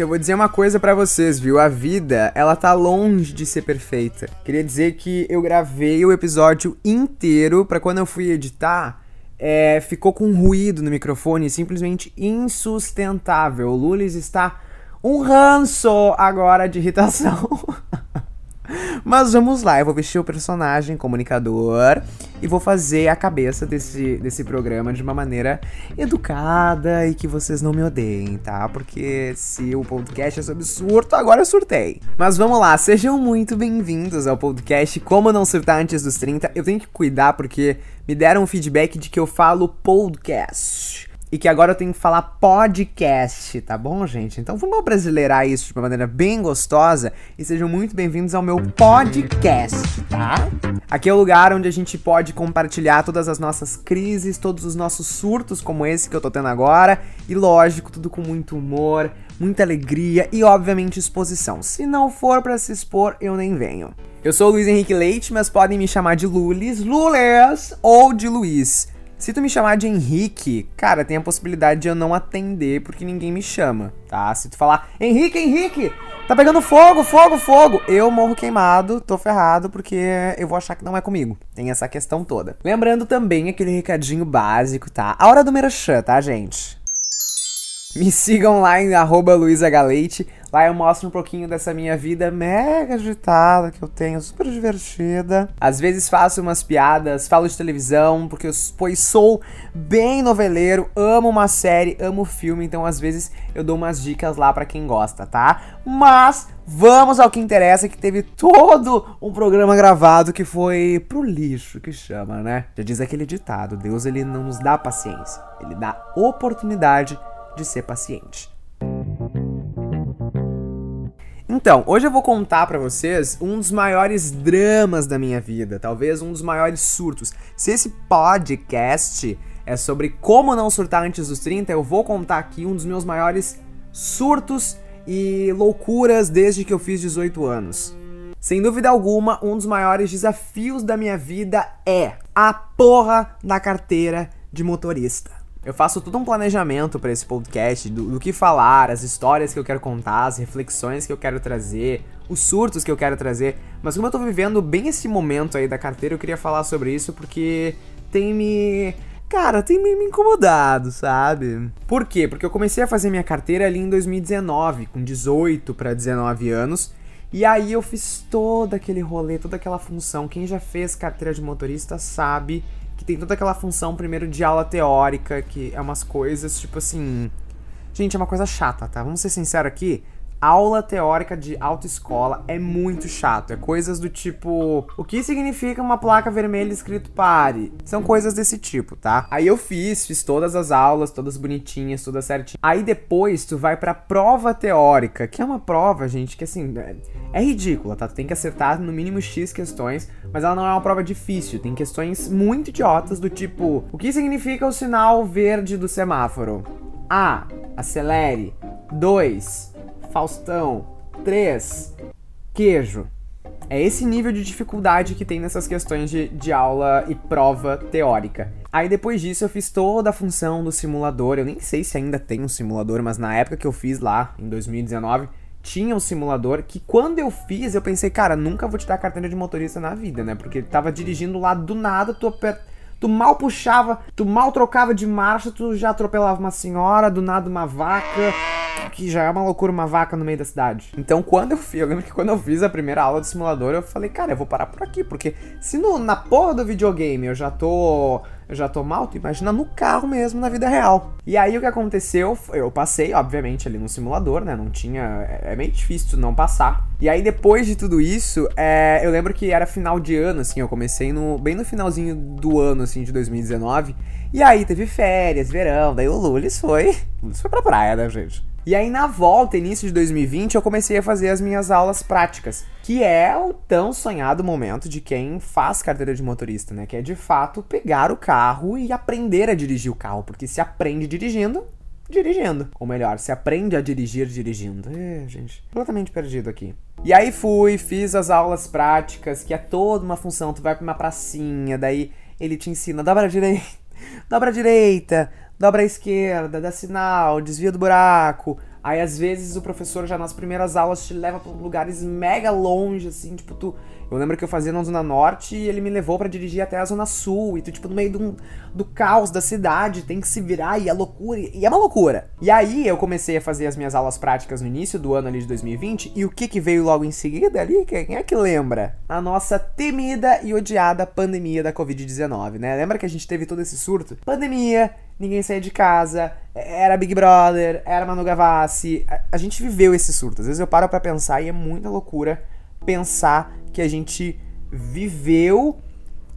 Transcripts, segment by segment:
Gente, eu vou dizer uma coisa para vocês, viu? A vida, ela tá longe de ser perfeita. Queria dizer que eu gravei o episódio inteiro para quando eu fui editar, é, ficou com ruído no microfone simplesmente insustentável. O Lulis está um ranço agora de irritação. Mas vamos lá, eu vou vestir o personagem comunicador e vou fazer a cabeça desse, desse programa de uma maneira educada e que vocês não me odeiem, tá? Porque se o podcast é sobre surto, agora eu surtei. Mas vamos lá, sejam muito bem-vindos ao podcast Como Não Surtar Antes dos 30. Eu tenho que cuidar porque me deram um feedback de que eu falo podcast e que agora eu tenho que falar podcast, tá bom, gente? Então vamos brasileirar isso de uma maneira bem gostosa e sejam muito bem-vindos ao meu podcast, tá? Aqui é o lugar onde a gente pode compartilhar todas as nossas crises, todos os nossos surtos, como esse que eu tô tendo agora, e lógico, tudo com muito humor, muita alegria e, obviamente, exposição. Se não for para se expor, eu nem venho. Eu sou o Luiz Henrique Leite, mas podem me chamar de Lulis, Lules ou de Luiz. Se tu me chamar de Henrique, cara, tem a possibilidade de eu não atender porque ninguém me chama, tá? Se tu falar, Henrique, Henrique, tá pegando fogo, fogo, fogo, eu morro queimado, tô ferrado porque eu vou achar que não é comigo. Tem essa questão toda. Lembrando também aquele recadinho básico, tá? A hora do merchan, tá, gente? Me sigam lá em arroba luisagalete. Lá eu mostro um pouquinho dessa minha vida mega agitada que eu tenho, super divertida. Às vezes faço umas piadas, falo de televisão, porque eu pois sou bem noveleiro, amo uma série, amo filme, então às vezes eu dou umas dicas lá para quem gosta, tá? Mas vamos ao que interessa, que teve todo um programa gravado que foi pro lixo, que chama, né? Já diz aquele ditado, Deus ele não nos dá paciência, ele dá oportunidade de ser paciente. Então, hoje eu vou contar para vocês um dos maiores dramas da minha vida, talvez um dos maiores surtos. Se esse podcast é sobre como não surtar antes dos 30, eu vou contar aqui um dos meus maiores surtos e loucuras desde que eu fiz 18 anos. Sem dúvida alguma, um dos maiores desafios da minha vida é a porra da carteira de motorista. Eu faço todo um planejamento para esse podcast, do, do, que falar, as histórias que eu quero contar, as reflexões que eu quero trazer, os surtos que eu quero trazer. Mas como eu tô vivendo bem esse momento aí da carteira, eu queria falar sobre isso porque tem me. Cara, tem me, incomodado, sabe? Por quê? Porque eu comecei a fazer minha carteira ali em 2019, com 18 para 19 anos. E aí eu fiz todo aquele rolê, toda aquela função. Quem já fez carteira de motorista sabe tem toda aquela função primeiro de aula teórica, que é umas coisas tipo assim. Gente, é uma coisa chata, tá? Vamos ser sinceros aqui aula teórica de autoescola é muito chato. É coisas do tipo: o que significa uma placa vermelha escrito pare? São coisas desse tipo, tá? Aí eu fiz, fiz todas as aulas, todas bonitinhas, todas certinho. Aí depois tu vai pra prova teórica, que é uma prova, gente, que assim. É, é ridícula, tá? Tu tem que acertar no mínimo X questões, mas ela não é uma prova difícil. Tem questões muito idiotas do tipo: o que significa o sinal verde do semáforo? A. Acelere. 2 Faustão. 3. Queijo. É esse nível de dificuldade que tem nessas questões de, de aula e prova teórica. Aí depois disso eu fiz toda a função do simulador. Eu nem sei se ainda tem um simulador, mas na época que eu fiz lá, em 2019, tinha um simulador que quando eu fiz, eu pensei, cara, nunca vou te dar carteira de motorista na vida, né? Porque tava dirigindo lá do nada, tu aperta tu mal puxava, tu mal trocava de marcha, tu já atropelava uma senhora, do nada uma vaca, que já é uma loucura uma vaca no meio da cidade. Então, quando eu fiz, eu lembro que quando eu fiz a primeira aula do simulador, eu falei, cara, eu vou parar por aqui, porque se no, na porra do videogame eu já tô eu já tô mal, tu imagina no carro mesmo, na vida real. E aí o que aconteceu, eu passei, obviamente, ali no simulador, né? Não tinha. É, é meio difícil não passar. E aí depois de tudo isso, é, eu lembro que era final de ano, assim, eu comecei no, bem no finalzinho do ano, assim, de 2019. E aí teve férias, verão, daí o Lulis foi. Lulis foi pra praia, né, gente? E aí na volta, início de 2020, eu comecei a fazer as minhas aulas práticas, que é o tão sonhado momento de quem faz carteira de motorista, né? Que é de fato pegar o carro e aprender a dirigir o carro, porque se aprende dirigindo, dirigindo. Ou melhor, se aprende a dirigir dirigindo. É, gente, completamente perdido aqui. E aí fui, fiz as aulas práticas, que é toda uma função, tu vai pra uma pracinha, daí ele te ensina, dobra a direita, dobra a direita, dobra à esquerda, dá sinal, desvia do buraco, Aí às vezes o professor já nas primeiras aulas te leva para lugares mega longe, assim, tipo, tu. Eu lembro que eu fazia na Zona Norte e ele me levou para dirigir até a Zona Sul. E tu, tipo, no meio do, do caos da cidade, tem que se virar e é loucura. E é uma loucura. E aí eu comecei a fazer as minhas aulas práticas no início do ano ali de 2020. E o que que veio logo em seguida ali? Quem é que lembra? A nossa temida e odiada pandemia da Covid-19, né? Lembra que a gente teve todo esse surto? Pandemia, ninguém saía de casa, era Big Brother, era Manu Gavassi. A, a gente viveu esse surto. Às vezes eu paro para pensar e é muita loucura pensar que a gente viveu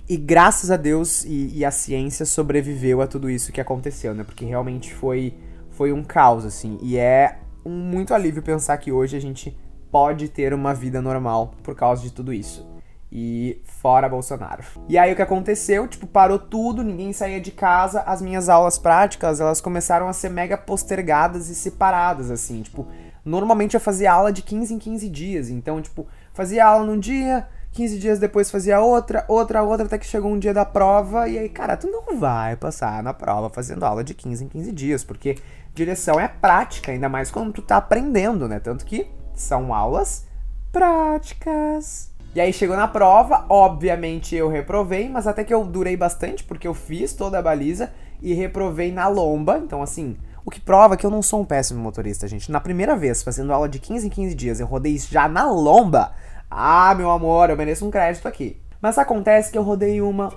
e graças a Deus e, e, a ciência sobreviveu a tudo isso que aconteceu, né? Porque realmente foi, foi um caos, assim. E é um muito alívio pensar que hoje a gente pode ter uma vida normal por causa de tudo isso. E fora Bolsonaro. E aí o que aconteceu? Tipo, parou tudo, ninguém saía de casa, as minhas aulas práticas, elas começaram a ser mega postergadas e separadas, assim. Tipo, normalmente eu fazia aula de 15 em 15 dias. Então, tipo, fazia aula num dia, 15 dias depois fazia outra, outra, outra, até que chegou um dia da prova. E aí, cara, tu não vai passar na prova fazendo aula de 15 em 15 dias, porque direção é prática, ainda mais quando tu tá aprendendo, né? Tanto que são aulas práticas. E aí chegou na prova, obviamente eu reprovei, mas até que eu durei bastante, porque eu fiz toda a baliza e reprovei na lomba. Então, assim, o que prova que eu não sou um péssimo motorista, gente. Na primeira vez, fazendo aula de 15 em 15 dias, eu rodei já na lomba. Ah, meu amor, eu mereço um crédito aqui. Mas acontece que eu rodei uma,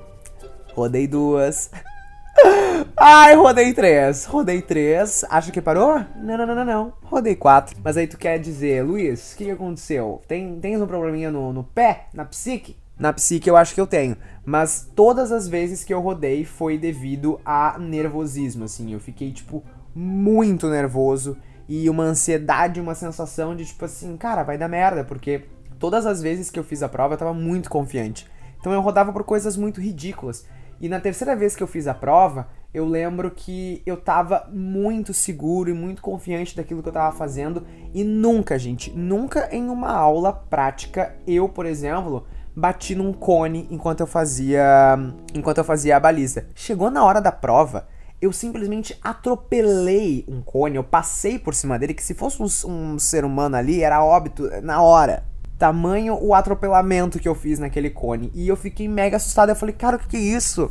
rodei duas. Ai, rodei três. Rodei três. Acha que parou? Não, não, não, não, não. Rodei quatro. Mas aí tu quer dizer, Luiz, o que, que aconteceu? Tem, tens um probleminha no, no pé? Na psique? Na psique eu acho que eu tenho. Mas todas as vezes que eu rodei foi devido a nervosismo, assim. Eu fiquei, tipo, muito nervoso. E uma ansiedade, uma sensação de, tipo assim, cara, vai dar merda. Porque todas as vezes que eu fiz a prova eu tava muito confiante. Então eu rodava por coisas muito ridículas. E na terceira vez que eu fiz a prova, eu lembro que eu tava muito seguro e muito confiante daquilo que eu tava fazendo. E nunca, gente, nunca em uma aula prática, eu, por exemplo, bati num cone enquanto eu fazia. enquanto eu fazia a baliza. Chegou na hora da prova, eu simplesmente atropelei um cone, eu passei por cima dele, que se fosse um, um ser humano ali, era óbito na hora. Tamanho o atropelamento que eu fiz naquele cone. E eu fiquei mega assustado. Eu falei, cara, o que, que é isso?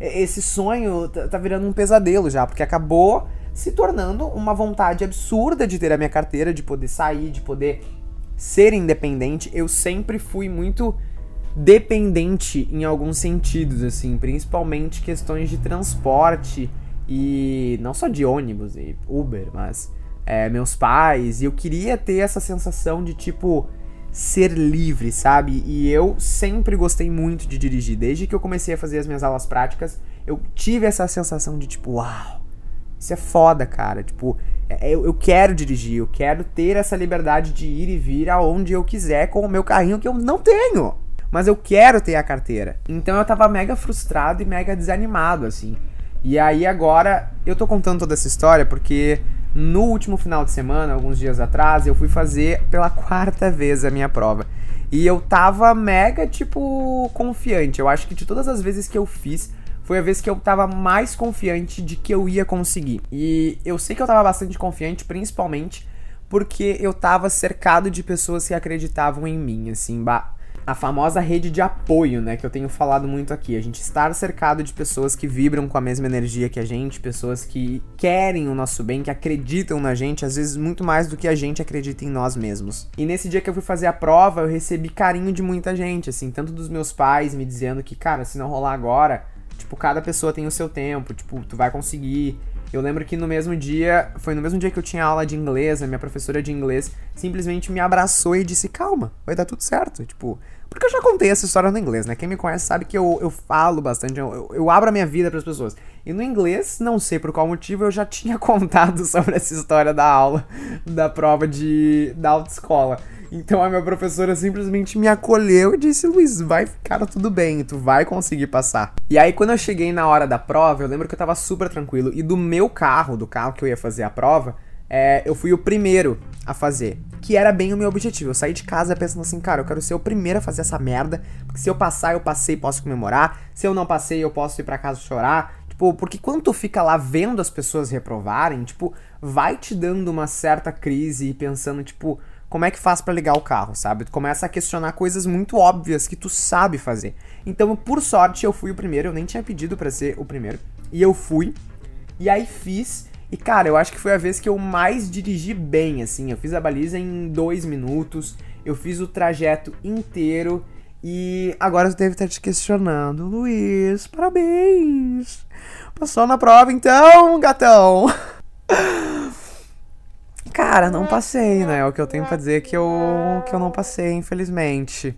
Esse sonho tá, tá virando um pesadelo já, porque acabou se tornando uma vontade absurda de ter a minha carteira, de poder sair, de poder ser independente. Eu sempre fui muito dependente em alguns sentidos, assim, principalmente questões de transporte e não só de ônibus e Uber, mas é, meus pais. E eu queria ter essa sensação de tipo ser livre, sabe? E eu sempre gostei muito de dirigir. Desde que eu comecei a fazer as minhas aulas práticas, eu tive essa sensação de tipo, uau, isso é foda, cara. Tipo, é, eu, eu quero dirigir, eu quero ter essa liberdade de ir e vir aonde eu quiser com o meu carrinho que eu não tenho. Mas eu quero ter a carteira. Então eu tava mega frustrado e mega desanimado, assim. E aí agora eu tô contando toda essa história porque no último final de semana, alguns dias atrás, eu fui fazer pela quarta vez a minha prova. E eu tava mega, tipo, confiante. Eu acho que de todas as vezes que eu fiz, foi a vez que eu tava mais confiante de que eu ia conseguir. E eu sei que eu tava bastante confiante, principalmente porque eu tava cercado de pessoas que acreditavam em mim, assim, a famosa rede de apoio, né, que eu tenho falado muito aqui. A gente estar cercado de pessoas que vibram com a mesma energia que a gente, pessoas que querem o nosso bem, que acreditam na gente, às vezes muito mais do que a gente acredita em nós mesmos. E nesse dia que eu fui fazer a prova, eu recebi carinho de muita gente, assim, tanto dos meus pais me dizendo que, cara, se não rolar agora, tipo, cada pessoa tem o seu tempo, tipo, tu vai conseguir. Eu lembro que no mesmo dia, foi no mesmo dia que eu tinha aula de inglês, a minha professora de inglês simplesmente me abraçou e disse: Calma, vai dar tudo certo. Tipo, porque eu já contei essa história no inglês, né? Quem me conhece sabe que eu, eu falo bastante, eu, eu, abro a minha vida para as pessoas. E no inglês, não sei por qual motivo, eu já tinha contado sobre essa história da aula, da prova de da autoescola. Então a minha professora simplesmente me acolheu e disse: Luiz, vai ficar tudo bem, tu vai conseguir passar. E aí, quando eu cheguei na hora da prova, eu lembro que eu tava super tranquilo. E do meu carro, do carro que eu ia fazer a prova, é, eu fui o primeiro a fazer. Que era bem o meu objetivo. Eu saí de casa pensando assim, cara, eu quero ser o primeiro a fazer essa merda. Porque se eu passar, eu passei, posso comemorar. Se eu não passei, eu posso ir para casa chorar. Tipo, porque quando tu fica lá vendo as pessoas reprovarem, tipo, vai te dando uma certa crise e pensando, tipo, como é que faz para ligar o carro, sabe? Tu começa a questionar coisas muito óbvias que tu sabe fazer. Então, por sorte, eu fui o primeiro, eu nem tinha pedido para ser o primeiro, e eu fui. E aí fiz, e cara, eu acho que foi a vez que eu mais dirigi bem, assim. Eu fiz a baliza em dois minutos, eu fiz o trajeto inteiro. E agora você deve estar te questionando, Luiz, parabéns! Passou na prova então, gatão! Cara, não passei, né? O que eu tenho pra dizer é que eu, que eu não passei, infelizmente.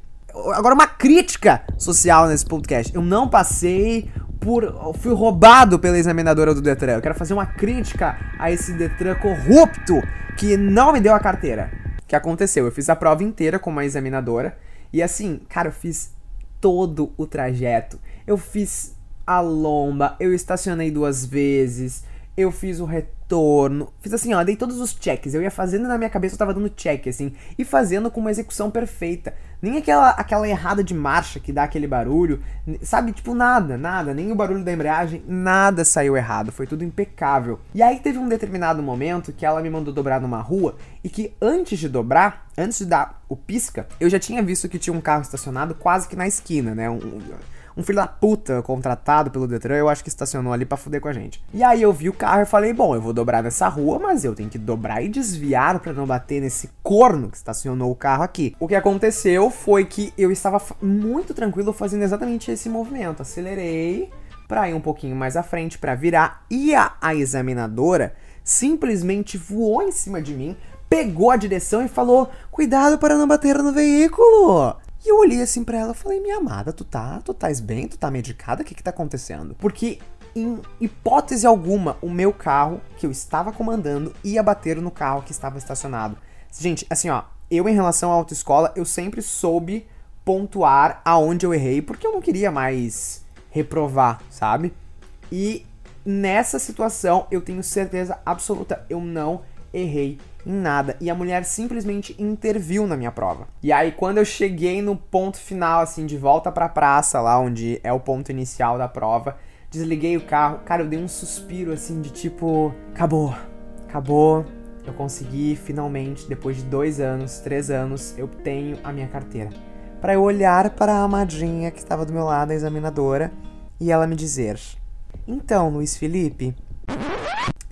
Agora, uma crítica social nesse podcast. Eu não passei por. Fui roubado pela examinadora do Detran. Eu quero fazer uma crítica a esse Detran corrupto que não me deu a carteira. O que aconteceu? Eu fiz a prova inteira com uma examinadora. E assim, cara, eu fiz todo o trajeto. Eu fiz a lomba, eu estacionei duas vezes, eu fiz o retorno, fiz assim, ó, dei todos os checks, eu ia fazendo na minha cabeça, eu tava dando check, assim, e fazendo com uma execução perfeita. Nem aquela, aquela errada de marcha que dá aquele barulho, sabe? Tipo, nada, nada, nem o barulho da embreagem, nada saiu errado, foi tudo impecável. E aí teve um determinado momento que ela me mandou dobrar numa rua e que antes de dobrar, antes de dar o pisca, eu já tinha visto que tinha um carro estacionado quase que na esquina, né? Um, um filho da puta contratado pelo Detran, eu acho que estacionou ali pra fuder com a gente. E aí eu vi o carro e falei, bom, eu vou dobrar nessa rua, mas eu tenho que dobrar e desviar para não bater nesse corno que estacionou o carro aqui. O que aconteceu foi que eu estava muito tranquilo fazendo exatamente esse movimento. Acelerei para ir um pouquinho mais à frente para virar e a, a examinadora simplesmente voou em cima de mim, pegou a direção e falou: "Cuidado para não bater no veículo". E eu olhei assim para ela e falei: "Minha amada, tu tá, tu estás bem? Tu tá medicada? O que que tá acontecendo?" Porque em hipótese alguma, o meu carro que eu estava comandando ia bater no carro que estava estacionado. Gente, assim, ó, eu em relação à autoescola, eu sempre soube pontuar aonde eu errei, porque eu não queria mais reprovar, sabe? E nessa situação, eu tenho certeza absoluta, eu não errei em nada. E a mulher simplesmente interviu na minha prova. E aí, quando eu cheguei no ponto final, assim, de volta pra praça, lá onde é o ponto inicial da prova, desliguei o carro. Cara, eu dei um suspiro, assim, de tipo: acabou, acabou. Eu consegui finalmente, depois de dois anos, três anos, eu tenho a minha carteira. Para eu olhar para a amadinha que estava do meu lado, a examinadora, e ela me dizer: Então, Luiz Felipe,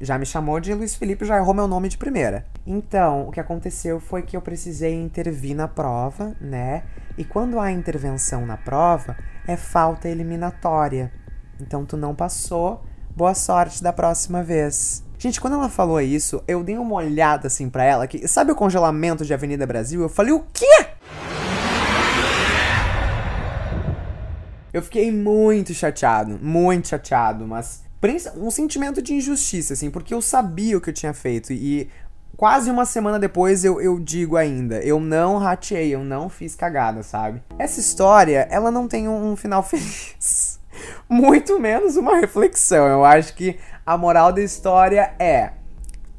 já me chamou de Luiz Felipe, já errou meu nome de primeira. Então, o que aconteceu foi que eu precisei intervir na prova, né? E quando há intervenção na prova, é falta eliminatória. Então, tu não passou, boa sorte da próxima vez. Gente, quando ela falou isso, eu dei uma olhada assim para ela, que sabe o congelamento de Avenida Brasil? Eu falei, o quê? Eu fiquei muito chateado, muito chateado, mas um sentimento de injustiça, assim, porque eu sabia o que eu tinha feito e quase uma semana depois eu, eu digo ainda, eu não rateei, eu não fiz cagada, sabe? Essa história, ela não tem um, um final feliz. Muito menos uma reflexão. Eu acho que a moral da história é.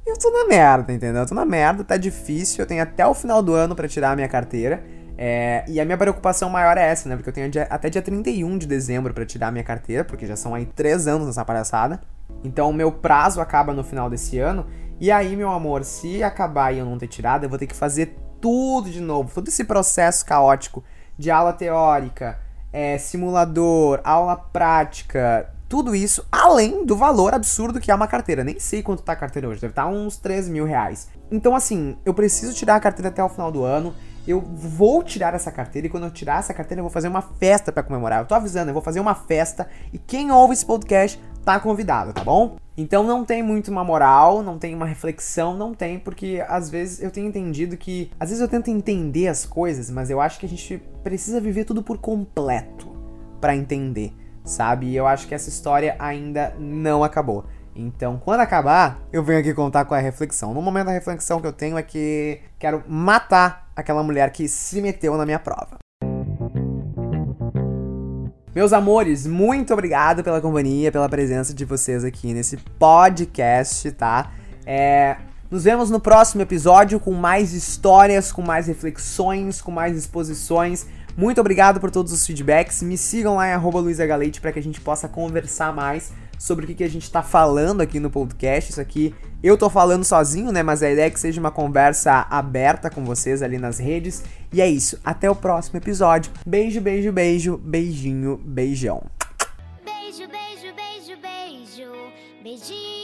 Eu tô na merda, entendeu? Eu tô na merda, tá difícil. Eu tenho até o final do ano para tirar a minha carteira. É, e a minha preocupação maior é essa, né? Porque eu tenho dia, até dia 31 de dezembro para tirar minha carteira, porque já são aí três anos nessa palhaçada. Então o meu prazo acaba no final desse ano. E aí, meu amor, se acabar e eu não ter tirado, eu vou ter que fazer tudo de novo. Todo esse processo caótico de aula teórica, é, simulador, aula prática, tudo isso, além do valor absurdo que é uma carteira. Nem sei quanto tá a carteira hoje, deve estar tá uns 3 mil reais. Então, assim, eu preciso tirar a carteira até o final do ano eu vou tirar essa carteira e quando eu tirar essa carteira eu vou fazer uma festa para comemorar. Eu tô avisando, eu vou fazer uma festa e quem ouve esse podcast tá convidado, tá bom? Então não tem muito uma moral, não tem uma reflexão, não tem, porque às vezes eu tenho entendido que. Às vezes eu tento entender as coisas, mas eu acho que a gente precisa viver tudo por completo para entender, sabe? E eu acho que essa história ainda não acabou. Então, quando acabar, eu venho aqui contar com a reflexão. No momento, a reflexão que eu tenho é que quero matar aquela mulher que se meteu na minha prova. Meus amores, muito obrigado pela companhia, pela presença de vocês aqui nesse podcast, tá? É, nos vemos no próximo episódio com mais histórias, com mais reflexões, com mais exposições. Muito obrigado por todos os feedbacks. Me sigam lá em arroba para que a gente possa conversar mais sobre o que, que a gente tá falando aqui no podcast. Isso aqui eu tô falando sozinho, né? Mas a ideia é que seja uma conversa aberta com vocês ali nas redes. E é isso. Até o próximo episódio. Beijo, beijo, beijo. Beijinho, beijão. Beijo, beijo, beijo, beijo. Beijinho